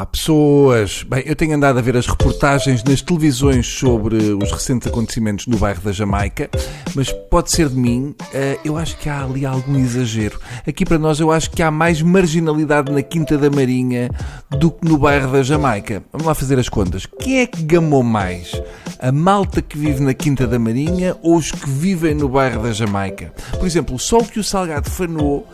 Olá pessoas! Bem, eu tenho andado a ver as reportagens nas televisões sobre os recentes acontecimentos no bairro da Jamaica, mas pode ser de mim, eh, eu acho que há ali algum exagero. Aqui para nós eu acho que há mais marginalidade na Quinta da Marinha do que no bairro da Jamaica. Vamos lá fazer as contas. Quem é que gamou mais? A malta que vive na Quinta da Marinha ou os que vivem no bairro da Jamaica? Por exemplo, só o que o Salgado fanou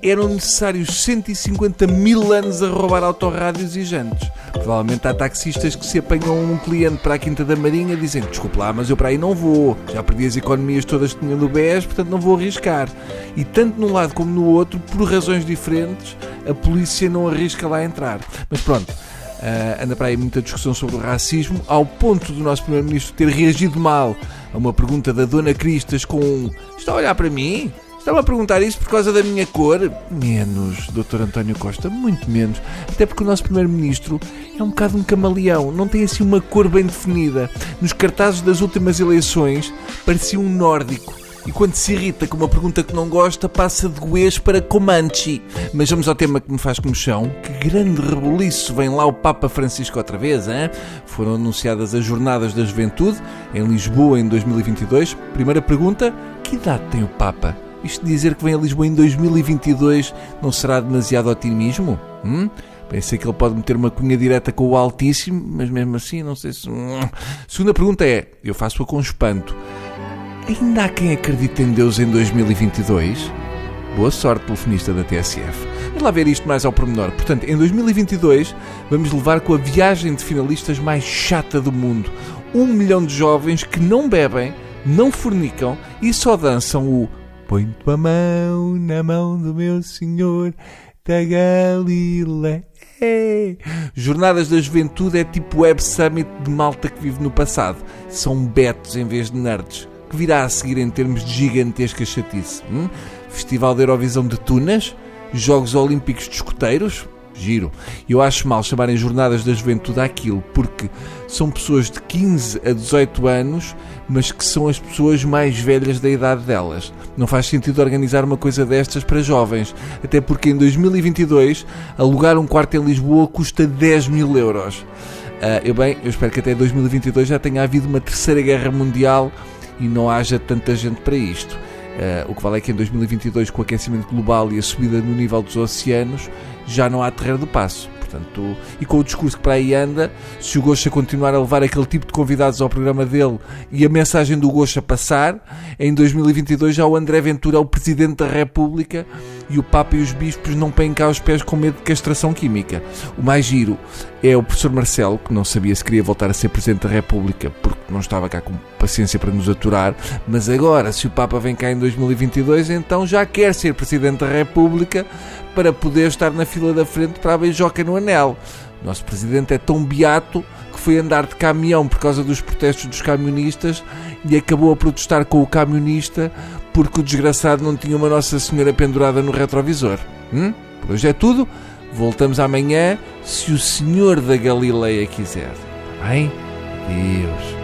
eram necessários 150 mil anos a roubar autorrádios e jantes. Provavelmente há taxistas que se apanham um cliente para a Quinta da Marinha dizendo desculpe lá, mas eu para aí não vou. Já perdi as economias todas que tinha no BES, portanto não vou arriscar. E tanto num lado como no outro, por razões diferentes, a polícia não arrisca lá entrar. Mas pronto, uh, anda para aí muita discussão sobre o racismo, ao ponto do nosso Primeiro-Ministro ter reagido mal a uma pergunta da Dona Cristas com um, está a olhar para mim? Estava a perguntar isso por causa da minha cor? Menos, Dr. António Costa, muito menos. Até porque o nosso Primeiro-Ministro é um bocado um camaleão, não tem assim uma cor bem definida. Nos cartazes das últimas eleições parecia um nórdico. E quando se irrita com uma pergunta que não gosta, passa de goês para Comanche. Mas vamos ao tema que me faz comichão. Que grande rebuliço vem lá o Papa Francisco outra vez, hein? Foram anunciadas as Jornadas da Juventude em Lisboa em 2022. Primeira pergunta: que idade tem o Papa? Isto dizer que vem a Lisboa em 2022 não será demasiado otimismo? Hum? Pensei que ele pode meter uma cunha direta com o Altíssimo, mas mesmo assim não sei se. Segunda pergunta é: eu faço-a com espanto. Ainda há quem acredite em Deus em 2022? Boa sorte, telefonista da TSF. Vamos lá ver isto mais ao pormenor. Portanto, em 2022 vamos levar com a viagem de finalistas mais chata do mundo. Um milhão de jovens que não bebem, não fornicam e só dançam o Põe tua mão na mão do meu Senhor da Galileia. Jornadas da Juventude é tipo Web Summit de malta que vive no passado. São betos em vez de nerds. Que virá a seguir em termos de gigantesca chatice? Hum? Festival da Eurovisão de Tunas? Jogos Olímpicos de Escoteiros? Giro. Eu acho mal chamarem Jornadas da Juventude aquilo, porque são pessoas de 15 a 18 anos, mas que são as pessoas mais velhas da idade delas. Não faz sentido organizar uma coisa destas para jovens, até porque em 2022 alugar um quarto em Lisboa custa 10 mil euros. Uh, eu bem, eu espero que até 2022 já tenha havido uma terceira guerra mundial e não haja tanta gente para isto. Uh, o que vale é que em 2022, com o aquecimento global e a subida no nível dos oceanos, já não há terreiro do passo. Portanto, e com o discurso que para aí anda, se o Gocha continuar a levar aquele tipo de convidados ao programa dele e a mensagem do Gocha passar, em 2022 já o André Ventura é o Presidente da República e o Papa e os bispos não põem cá os pés com medo de castração química. O mais giro é o professor Marcelo, que não sabia se queria voltar a ser Presidente da República porque não estava cá com paciência para nos aturar, mas agora, se o Papa vem cá em 2022, então já quer ser Presidente da República para poder estar na fila da frente para a beijoca no anel. Nosso Presidente é tão beato que foi andar de caminhão por causa dos protestos dos camionistas e acabou a protestar com o camionista porque o desgraçado não tinha uma Nossa Senhora pendurada no retrovisor. Hum? Por hoje é tudo. Voltamos amanhã, se o Senhor da Galileia quiser. Bem? Deus.